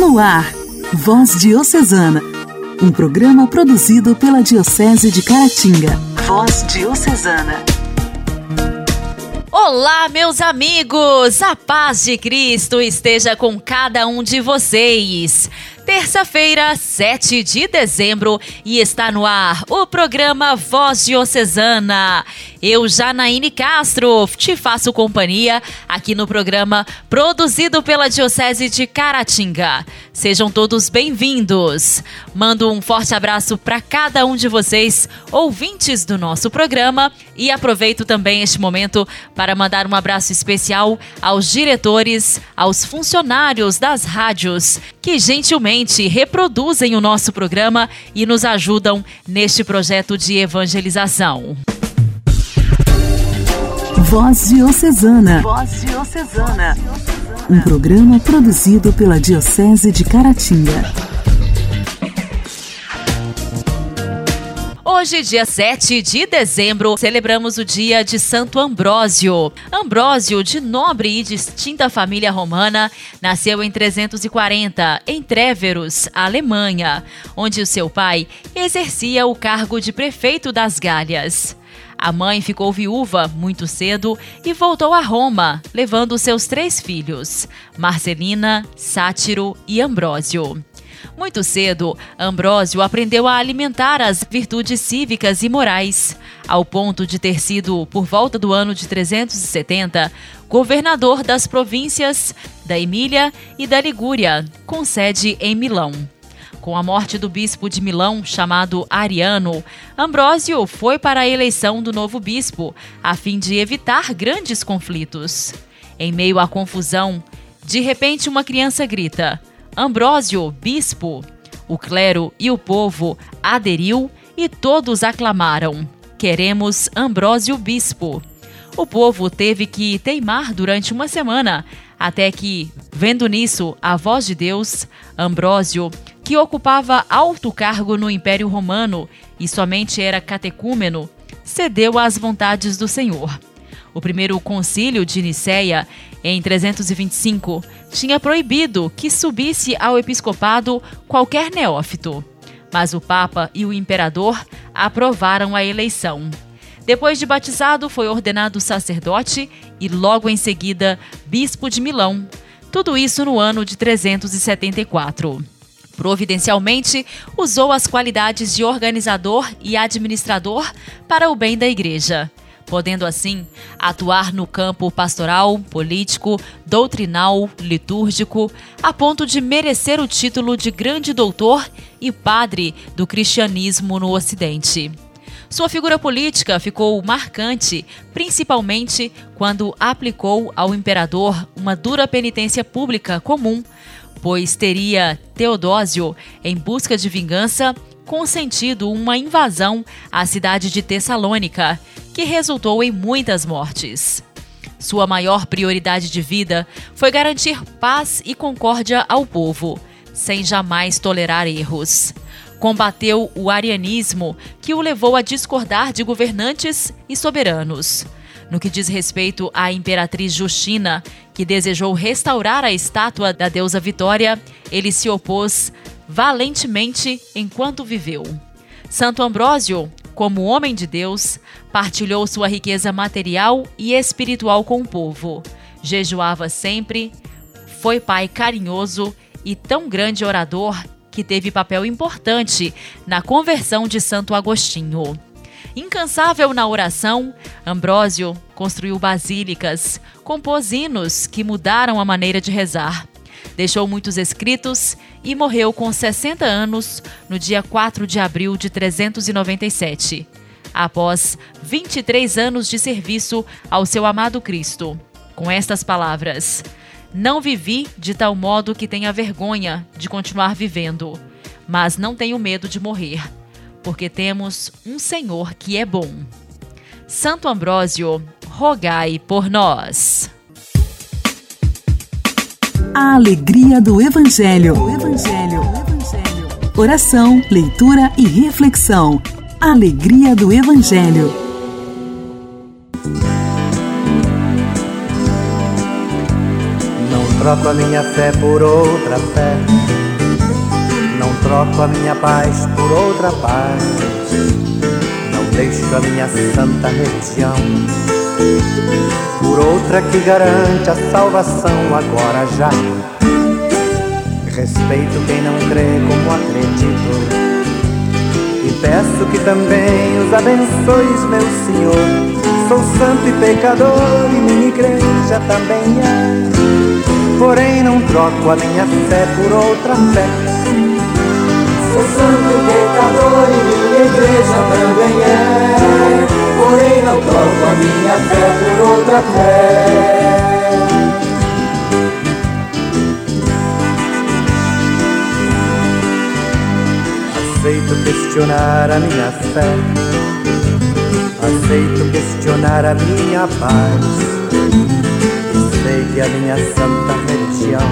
No ar, Voz Diocesana, um programa produzido pela Diocese de Caratinga. Voz Diocesana. Olá, meus amigos! A paz de Cristo esteja com cada um de vocês. Terça-feira, 7 de dezembro, e está no ar o programa Voz Diocesana. Eu, Janaíne Castro, te faço companhia aqui no programa produzido pela Diocese de Caratinga. Sejam todos bem-vindos. Mando um forte abraço para cada um de vocês, ouvintes do nosso programa, e aproveito também este momento para mandar um abraço especial aos diretores, aos funcionários das rádios que gentilmente reproduzem o nosso programa e nos ajudam neste projeto de evangelização. Voz Diocesana. Voz Diocesana. Um programa produzido pela Diocese de Caratinga. Hoje, dia 7 de dezembro, celebramos o dia de Santo Ambrósio. Ambrósio, de nobre e distinta família romana, nasceu em 340, em Tréveros, Alemanha, onde o seu pai exercia o cargo de prefeito das Galhas. A mãe ficou viúva muito cedo e voltou a Roma, levando seus três filhos, Marcelina, Sátiro e Ambrósio. Muito cedo, Ambrósio aprendeu a alimentar as virtudes cívicas e morais, ao ponto de ter sido, por volta do ano de 370, governador das províncias da Emília e da Ligúria, com sede em Milão. Com a morte do bispo de Milão, chamado Ariano, Ambrósio foi para a eleição do novo bispo, a fim de evitar grandes conflitos. Em meio à confusão, de repente uma criança grita: Ambrósio, bispo! O clero e o povo aderiu e todos aclamaram: Queremos Ambrósio bispo. O povo teve que teimar durante uma semana, até que, vendo nisso a voz de Deus, Ambrósio que ocupava alto cargo no Império Romano e somente era catecúmeno, cedeu às vontades do Senhor. O primeiro concílio de Nicéia, em 325, tinha proibido que subisse ao episcopado qualquer neófito, mas o Papa e o imperador aprovaram a eleição. Depois de batizado, foi ordenado sacerdote e, logo em seguida, bispo de Milão. Tudo isso no ano de 374. Providencialmente, usou as qualidades de organizador e administrador para o bem da igreja, podendo assim atuar no campo pastoral, político, doutrinal, litúrgico, a ponto de merecer o título de grande doutor e padre do cristianismo no Ocidente. Sua figura política ficou marcante, principalmente quando aplicou ao imperador uma dura penitência pública comum pois teria Teodósio, em busca de vingança, consentido uma invasão à cidade de Tessalônica, que resultou em muitas mortes. Sua maior prioridade de vida foi garantir paz e concórdia ao povo, sem jamais tolerar erros. Combateu o arianismo, que o levou a discordar de governantes e soberanos. No que diz respeito à imperatriz Justina, que desejou restaurar a estátua da deusa Vitória, ele se opôs valentemente enquanto viveu. Santo Ambrósio, como homem de Deus, partilhou sua riqueza material e espiritual com o povo. Jejuava sempre, foi pai carinhoso e tão grande orador que teve papel importante na conversão de Santo Agostinho. Incansável na oração, Ambrósio construiu basílicas, compôs hinos que mudaram a maneira de rezar. Deixou muitos escritos e morreu com 60 anos no dia 4 de abril de 397, após 23 anos de serviço ao seu amado Cristo. Com estas palavras: Não vivi de tal modo que tenha vergonha de continuar vivendo, mas não tenho medo de morrer porque temos um Senhor que é bom. Santo Ambrósio, rogai por nós. A alegria do Evangelho. Evangelho. Evangelho. Oração, leitura e reflexão. Alegria do Evangelho. Não troco a minha fé por outra fé. Não troco a minha paz por outra paz. Não deixo a minha santa religião por outra que garante a salvação agora já. Respeito quem não crê como acredito. E peço que também os abençoes, meu Senhor. Sou santo e pecador e minha igreja também é. Porém não troco a minha fé por outra fé. Sou santo e pecador e minha igreja também é. Fé. Aceito questionar a minha fé, aceito questionar a minha paz. Sei que a minha santa religião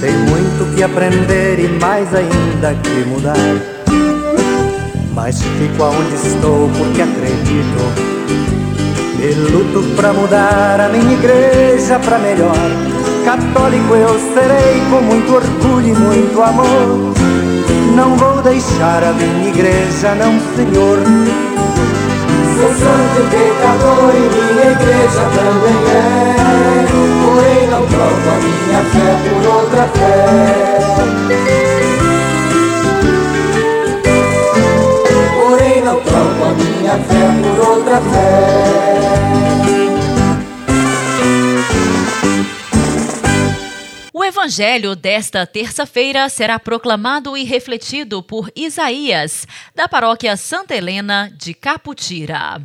tem muito que aprender e mais ainda que mudar. Mas fico aonde estou porque acredito e luto pra mudar a minha igreja pra melhor. Católico eu serei com muito orgulho e muito amor. Não vou deixar a minha igreja, não, Senhor. Sou santo e pecador e minha igreja também é. Porém não troco a minha fé por outra fé. Evangelho desta terça-feira será proclamado e refletido por Isaías, da paróquia Santa Helena de Caputira.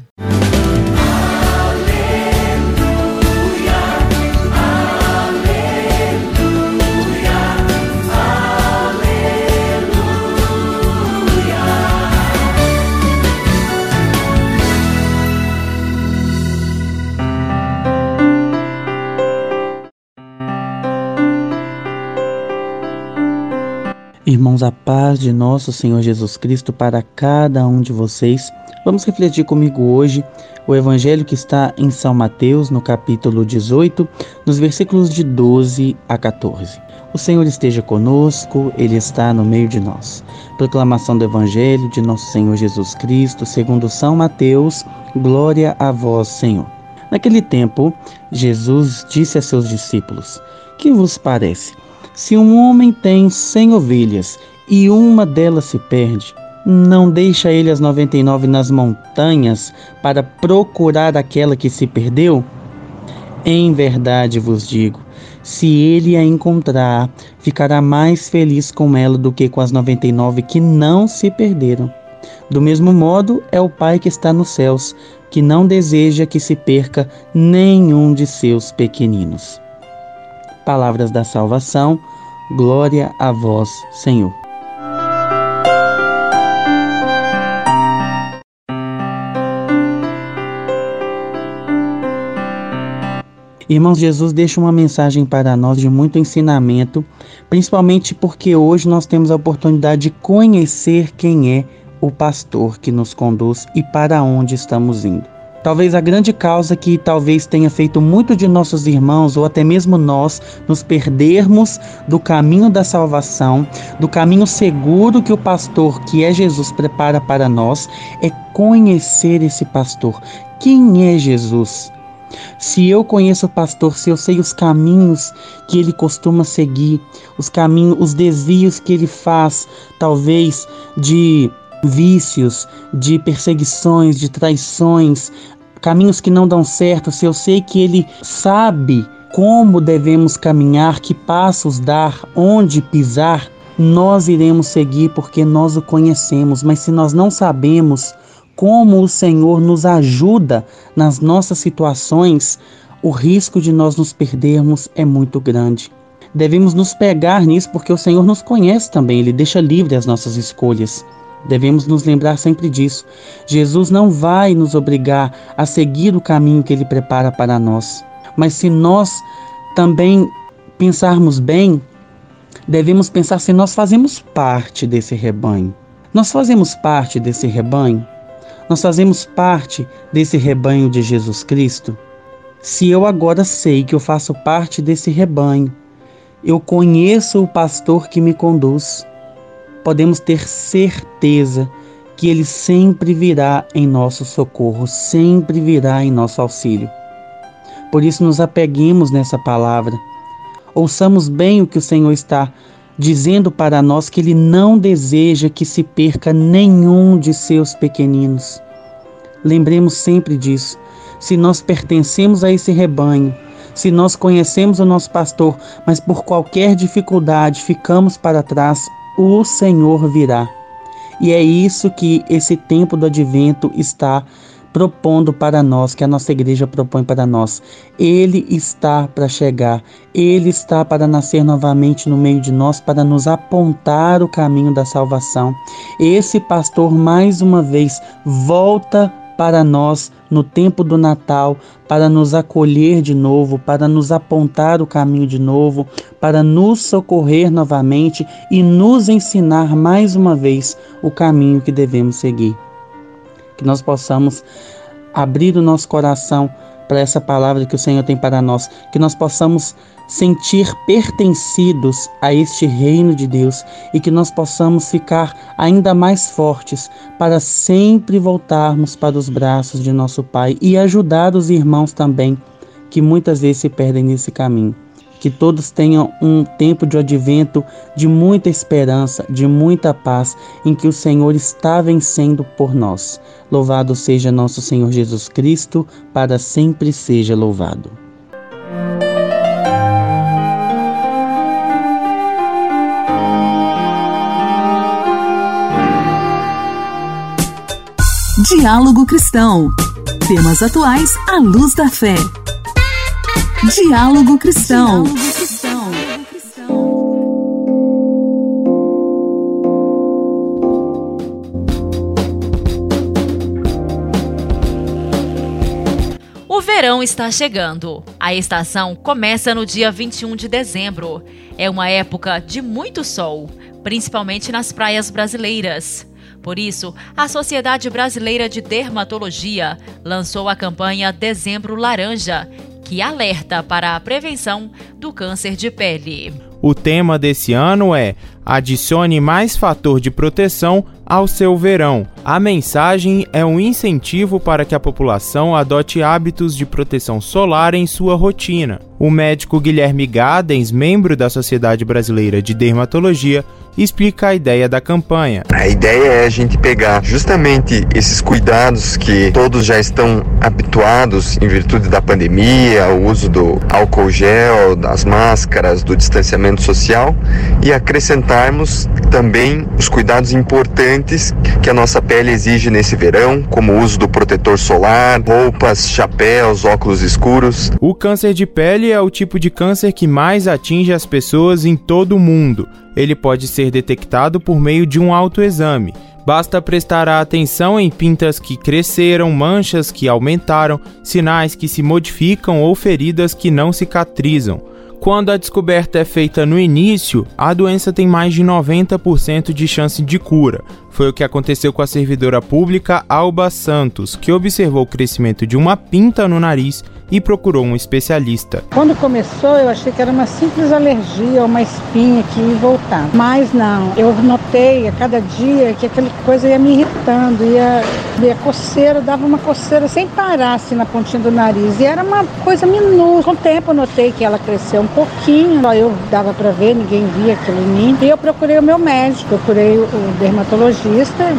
Irmãos, a paz de nosso Senhor Jesus Cristo para cada um de vocês. Vamos refletir comigo hoje o evangelho que está em São Mateus, no capítulo 18, nos versículos de 12 a 14. O Senhor esteja conosco, Ele está no meio de nós. Proclamação do Evangelho de nosso Senhor Jesus Cristo, segundo São Mateus, glória a vós, Senhor. Naquele tempo, Jesus disse a seus discípulos: Que vos parece? Se um homem tem cem ovelhas e uma delas se perde, não deixa ele as noventa e nove nas montanhas para procurar aquela que se perdeu? Em verdade vos digo, se ele a encontrar, ficará mais feliz com ela do que com as noventa e nove que não se perderam. Do mesmo modo é o Pai que está nos céus, que não deseja que se perca nenhum de seus pequeninos palavras da salvação. Glória a vós, Senhor. Irmãos, Jesus deixa uma mensagem para nós de muito ensinamento, principalmente porque hoje nós temos a oportunidade de conhecer quem é o pastor que nos conduz e para onde estamos indo. Talvez a grande causa que talvez tenha feito muito de nossos irmãos ou até mesmo nós nos perdermos do caminho da salvação, do caminho seguro que o pastor, que é Jesus, prepara para nós, é conhecer esse pastor. Quem é Jesus? Se eu conheço o pastor, se eu sei os caminhos que ele costuma seguir, os caminhos, os desvios que ele faz, talvez de vícios, de perseguições, de traições, caminhos que não dão certo, se eu sei que Ele sabe como devemos caminhar, que passos dar, onde pisar, nós iremos seguir porque nós o conhecemos. Mas se nós não sabemos como o Senhor nos ajuda nas nossas situações, o risco de nós nos perdermos é muito grande. Devemos nos pegar nisso porque o Senhor nos conhece também, Ele deixa livre as nossas escolhas. Devemos nos lembrar sempre disso. Jesus não vai nos obrigar a seguir o caminho que ele prepara para nós. Mas se nós também pensarmos bem, devemos pensar se nós fazemos parte desse rebanho. Nós fazemos parte desse rebanho? Nós fazemos parte desse rebanho de Jesus Cristo? Se eu agora sei que eu faço parte desse rebanho, eu conheço o pastor que me conduz, podemos ter certeza que ele sempre virá em nosso socorro, sempre virá em nosso auxílio. Por isso, nos apeguemos nessa palavra. Ouçamos bem o que o Senhor está dizendo para nós que ele não deseja que se perca nenhum de seus pequeninos. Lembremos sempre disso. Se nós pertencemos a esse rebanho, se nós conhecemos o nosso pastor, mas por qualquer dificuldade ficamos para trás, o Senhor virá. E é isso que esse tempo do advento está propondo para nós, que a nossa igreja propõe para nós. Ele está para chegar, ele está para nascer novamente no meio de nós, para nos apontar o caminho da salvação. Esse pastor, mais uma vez, volta para nós no tempo do Natal, para nos acolher de novo, para nos apontar o caminho de novo, para nos socorrer novamente e nos ensinar mais uma vez o caminho que devemos seguir. Que nós possamos abrir o nosso coração para essa palavra que o Senhor tem para nós, que nós possamos sentir pertencidos a este reino de Deus e que nós possamos ficar ainda mais fortes para sempre voltarmos para os braços de nosso Pai e ajudar os irmãos também que muitas vezes se perdem nesse caminho que todos tenham um tempo de advento de muita esperança, de muita paz, em que o Senhor está vencendo por nós. Louvado seja nosso Senhor Jesus Cristo, para sempre seja louvado. Diálogo Cristão. Temas atuais à luz da fé. Diálogo Cristão. O verão está chegando. A estação começa no dia 21 de dezembro. É uma época de muito sol, principalmente nas praias brasileiras. Por isso, a Sociedade Brasileira de Dermatologia lançou a campanha Dezembro Laranja, que alerta para a prevenção do câncer de pele. O tema desse ano é Adicione mais fator de proteção ao seu verão. A mensagem é um incentivo para que a população adote hábitos de proteção solar em sua rotina. O médico Guilherme Gadens, membro da Sociedade Brasileira de Dermatologia, explica a ideia da campanha. A ideia é a gente pegar justamente esses cuidados que todos já estão habituados em virtude da pandemia, o uso do álcool gel, das máscaras, do distanciamento social e também os cuidados importantes que a nossa pele exige nesse verão, como o uso do protetor solar, roupas, chapéus, óculos escuros. O câncer de pele é o tipo de câncer que mais atinge as pessoas em todo o mundo ele pode ser detectado por meio de um autoexame. Basta prestar atenção em pintas que cresceram, manchas que aumentaram, sinais que se modificam ou feridas que não cicatrizam. Quando a descoberta é feita no início, a doença tem mais de 90% de chance de cura. Foi o que aconteceu com a servidora pública Alba Santos, que observou o crescimento de uma pinta no nariz e procurou um especialista. Quando começou, eu achei que era uma simples alergia, uma espinha que ia voltar. Mas não, eu notei a cada dia que aquela coisa ia me irritando, ia, ia coceira, dava uma coceira sem parar assim na pontinha do nariz. E era uma coisa minúscula. Com o tempo eu notei que ela cresceu um pouquinho, só eu dava para ver, ninguém via aquilo em mim. E eu procurei o meu médico, procurei o dermatologista,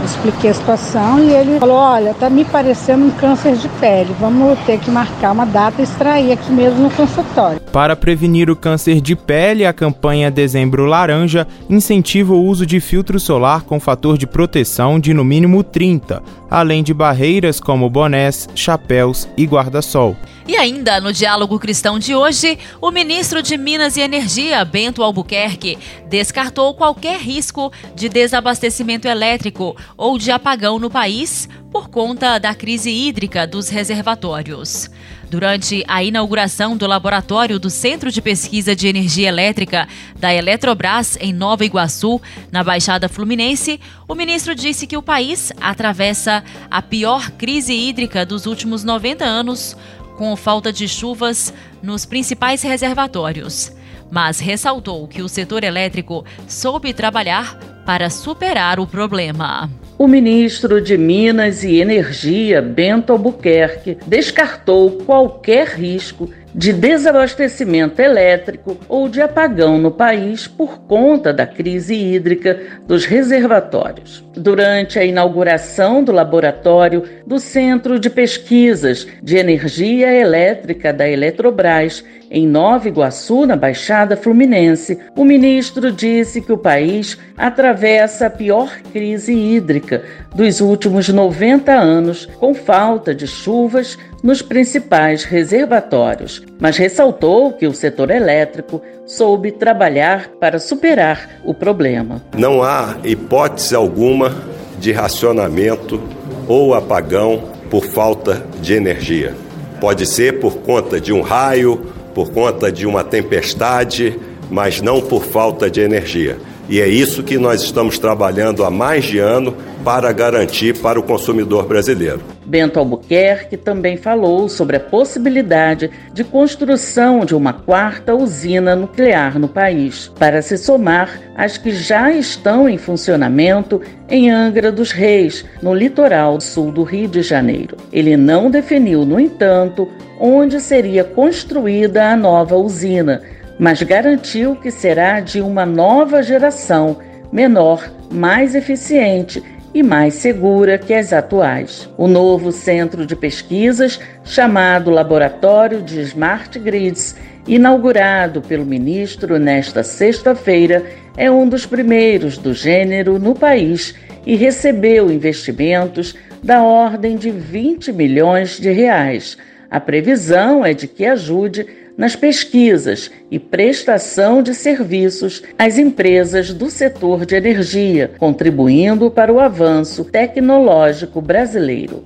expliquei a situação e ele falou: olha, tá me parecendo um câncer de pele, vamos ter que marcar uma data data extrair aqui mesmo no consultório. Para prevenir o câncer de pele, a campanha Dezembro Laranja incentiva o uso de filtro solar com fator de proteção de no mínimo 30, além de barreiras como bonés, chapéus e guarda-sol. E ainda no diálogo cristão de hoje, o ministro de Minas e Energia, Bento Albuquerque, descartou qualquer risco de desabastecimento elétrico ou de apagão no país por conta da crise hídrica dos reservatórios. Durante a inauguração do laboratório do Centro de Pesquisa de Energia Elétrica da Eletrobras em Nova Iguaçu, na Baixada Fluminense, o ministro disse que o país atravessa a pior crise hídrica dos últimos 90 anos com falta de chuvas nos principais reservatórios, mas ressaltou que o setor elétrico soube trabalhar para superar o problema. O ministro de Minas e Energia, Bento Albuquerque, descartou qualquer risco de desabastecimento elétrico ou de apagão no país por conta da crise hídrica dos reservatórios. Durante a inauguração do laboratório do Centro de Pesquisas de Energia Elétrica da Eletrobras, em Nova Iguaçu, na Baixada Fluminense, o ministro disse que o país atravessa a pior crise hídrica dos últimos 90 anos, com falta de chuvas nos principais reservatórios, mas ressaltou que o setor elétrico soube trabalhar para superar o problema. Não há hipótese alguma de racionamento ou apagão por falta de energia. Pode ser por conta de um raio, por conta de uma tempestade, mas não por falta de energia. E é isso que nós estamos trabalhando há mais de ano para garantir para o consumidor brasileiro. Bento Albuquerque também falou sobre a possibilidade de construção de uma quarta usina nuclear no país, para se somar às que já estão em funcionamento em Angra dos Reis, no litoral sul do Rio de Janeiro. Ele não definiu, no entanto, onde seria construída a nova usina mas garantiu que será de uma nova geração, menor, mais eficiente e mais segura que as atuais. O novo centro de pesquisas, chamado Laboratório de Smart Grids, inaugurado pelo ministro nesta sexta-feira, é um dos primeiros do gênero no país e recebeu investimentos da ordem de 20 milhões de reais. A previsão é de que ajude nas pesquisas e prestação de serviços às empresas do setor de energia, contribuindo para o avanço tecnológico brasileiro.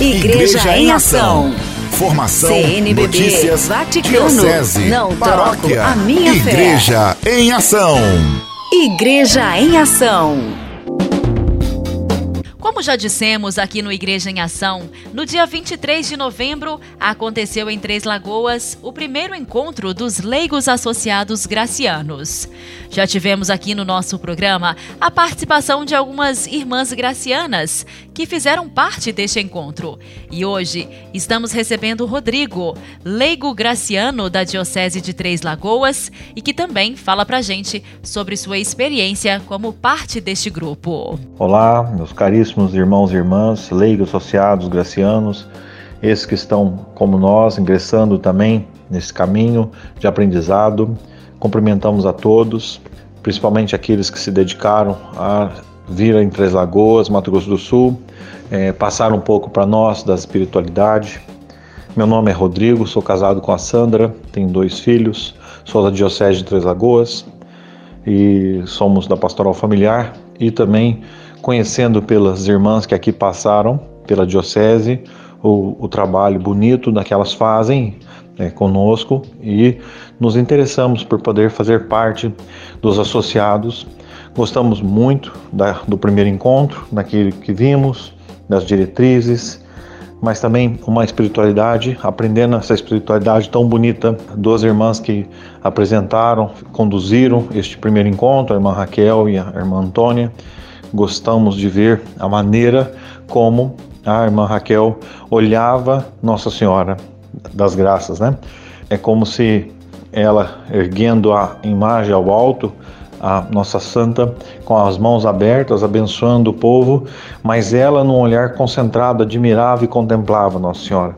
Igreja, Igreja em Ação. Formação, CNBB, notícias, Vaticano, diocese, não paróquia, a minha Igreja fé. em Ação. Igreja em Ação. Como já dissemos aqui no Igreja em Ação, no dia 23 de novembro aconteceu em Três Lagoas o primeiro encontro dos leigos associados gracianos. Já tivemos aqui no nosso programa a participação de algumas irmãs gracianas que fizeram parte deste encontro. E hoje estamos recebendo Rodrigo, leigo graciano da Diocese de Três Lagoas e que também fala pra gente sobre sua experiência como parte deste grupo. Olá, meus caríssimos caríssimos irmãos e irmãs, leigos, associados, gracianos, esses que estão, como nós, ingressando também nesse caminho de aprendizado. Cumprimentamos a todos, principalmente aqueles que se dedicaram a vir em Três Lagoas, Mato Grosso do Sul, é, passar um pouco para nós da espiritualidade. Meu nome é Rodrigo, sou casado com a Sandra, tenho dois filhos, sou da Diocese de Três Lagoas e somos da Pastoral Familiar e também conhecendo pelas irmãs que aqui passaram, pela Diocese, o, o trabalho bonito daquelas fazem é, conosco e nos interessamos por poder fazer parte dos associados. Gostamos muito da, do primeiro encontro, daquilo que vimos, das diretrizes, mas também uma espiritualidade, aprendendo essa espiritualidade tão bonita. Duas irmãs que apresentaram, conduziram este primeiro encontro, a irmã Raquel e a irmã Antônia gostamos de ver a maneira como a irmã Raquel olhava Nossa Senhora das Graças, né? É como se ela erguendo a imagem ao alto, a Nossa Santa com as mãos abertas, abençoando o povo, mas ela num olhar concentrado, admirava e contemplava Nossa Senhora.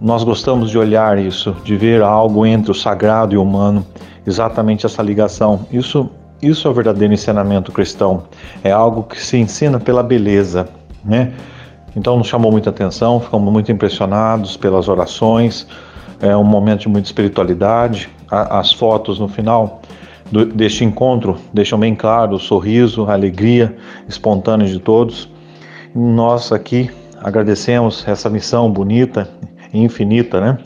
Nós gostamos de olhar isso, de ver algo entre o sagrado e o humano, exatamente essa ligação. Isso isso é o verdadeiro ensinamento cristão. É algo que se ensina pela beleza, né? Então nos chamou muita atenção, ficamos muito impressionados pelas orações. É um momento de muita espiritualidade. As fotos no final do, deste encontro deixam bem claro o sorriso, a alegria espontânea de todos. Nós aqui agradecemos essa missão bonita e infinita, né?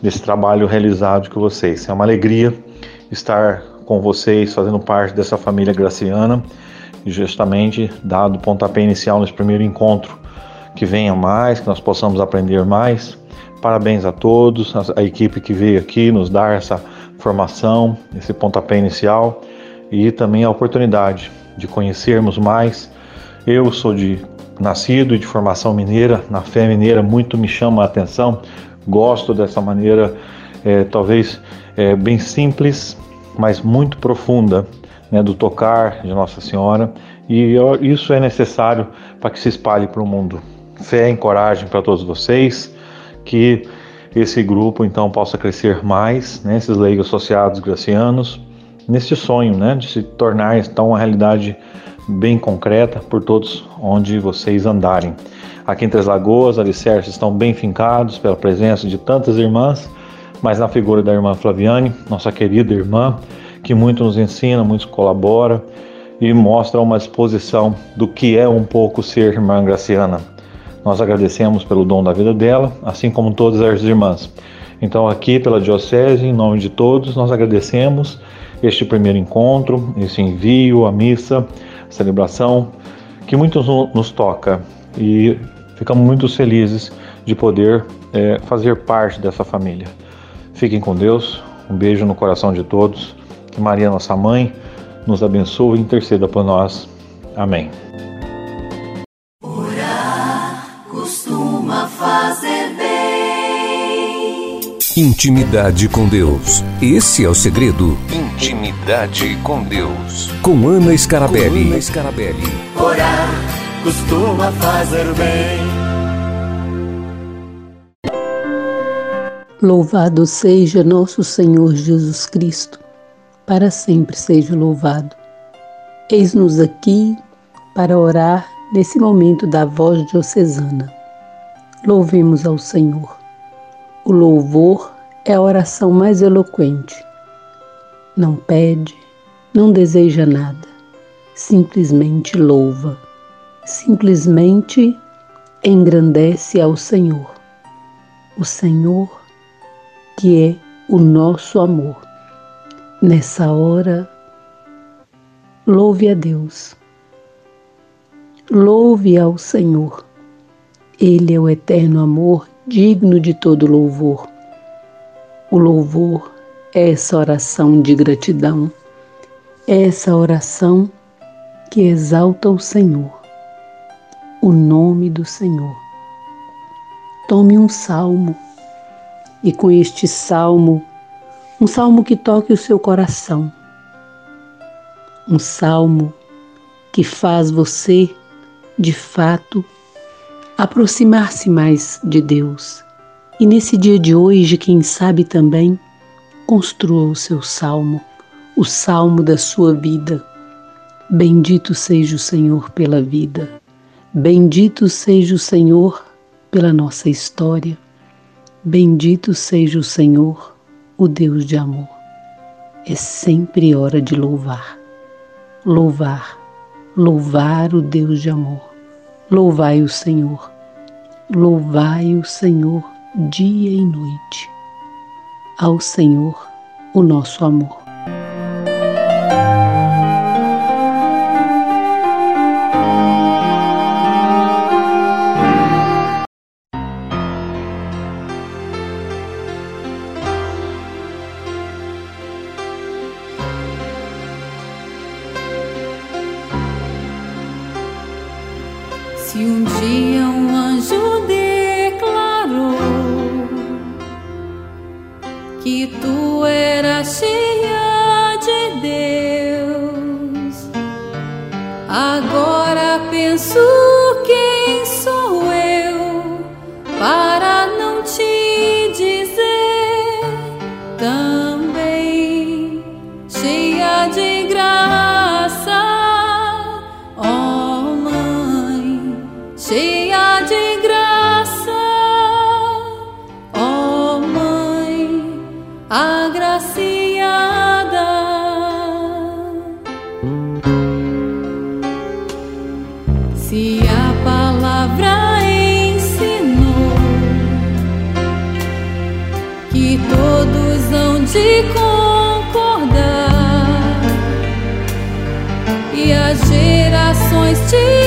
Desse trabalho realizado com vocês. É uma alegria estar com vocês, fazendo parte dessa família graciana, e justamente dado o pontapé inicial nesse primeiro encontro, que venha mais, que nós possamos aprender mais, Parabéns a todos, a, equipe que veio aqui nos dar essa formação, esse pontapé inicial e também a oportunidade de conhecermos mais. Eu sou de nascido e de formação mineira, na fé mineira muito me chama a atenção. Gosto dessa maneira, é, talvez é, bem simples, mas muito profunda, né, do tocar de Nossa Senhora. E isso é necessário para que se espalhe para o mundo. Fé e coragem para todos vocês, que esse grupo então possa crescer mais, né, esses leigos associados gracianos, nesse sonho né, de se tornar então uma realidade bem concreta por todos onde vocês andarem. Aqui em Três Lagoas, alicerces estão bem fincados pela presença de tantas irmãs, mas na figura da irmã Flaviane, nossa querida irmã, que muito nos ensina, muito colabora e mostra uma exposição do que é um pouco ser irmã Graciana. Nós agradecemos pelo dom da vida dela, assim como todas as irmãs. Então, aqui pela Diocese, em nome de todos, nós agradecemos este primeiro encontro, esse envio, a missa, a celebração, que muito nos toca e ficamos muito felizes de poder é, fazer parte dessa família. Fiquem com Deus, um beijo no coração de todos, que Maria, nossa mãe, nos abençoe e interceda por nós. Amém. Intimidade com Deus. Esse é o segredo. Intimidade com Deus. Com Ana Scarabelli. Com Ana Scarabelli. Orar costuma fazer bem. Louvado seja nosso Senhor Jesus Cristo, para sempre seja louvado. Eis-nos aqui para orar nesse momento da voz diocesana. Louvemos ao Senhor. O louvor é a oração mais eloquente. Não pede, não deseja nada, simplesmente louva, simplesmente engrandece ao Senhor. O Senhor que é o nosso amor. Nessa hora, louve a Deus. Louve ao Senhor. Ele é o eterno amor digno de todo louvor. O louvor é essa oração de gratidão, é essa oração que exalta o Senhor, o nome do Senhor. Tome um salmo e com este salmo, um salmo que toque o seu coração, um salmo que faz você, de fato, aproximar-se mais de Deus. E nesse dia de hoje, quem sabe também, construa o seu salmo, o salmo da sua vida. Bendito seja o Senhor pela vida. Bendito seja o Senhor pela nossa história. Bendito seja o Senhor, o Deus de amor. É sempre hora de louvar. Louvar, louvar o Deus de amor. Louvai o Senhor, louvai o Senhor dia e noite. Ao Senhor o nosso amor. see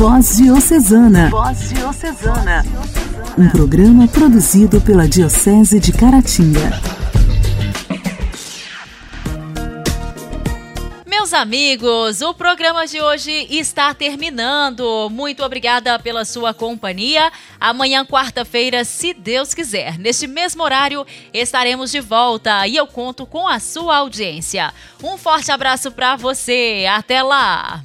Voz Diocesana. Voz Diocesana. Um programa produzido pela Diocese de Caratinga. Meus amigos, o programa de hoje está terminando. Muito obrigada pela sua companhia. Amanhã, quarta-feira, se Deus quiser, neste mesmo horário, estaremos de volta e eu conto com a sua audiência. Um forte abraço para você. Até lá.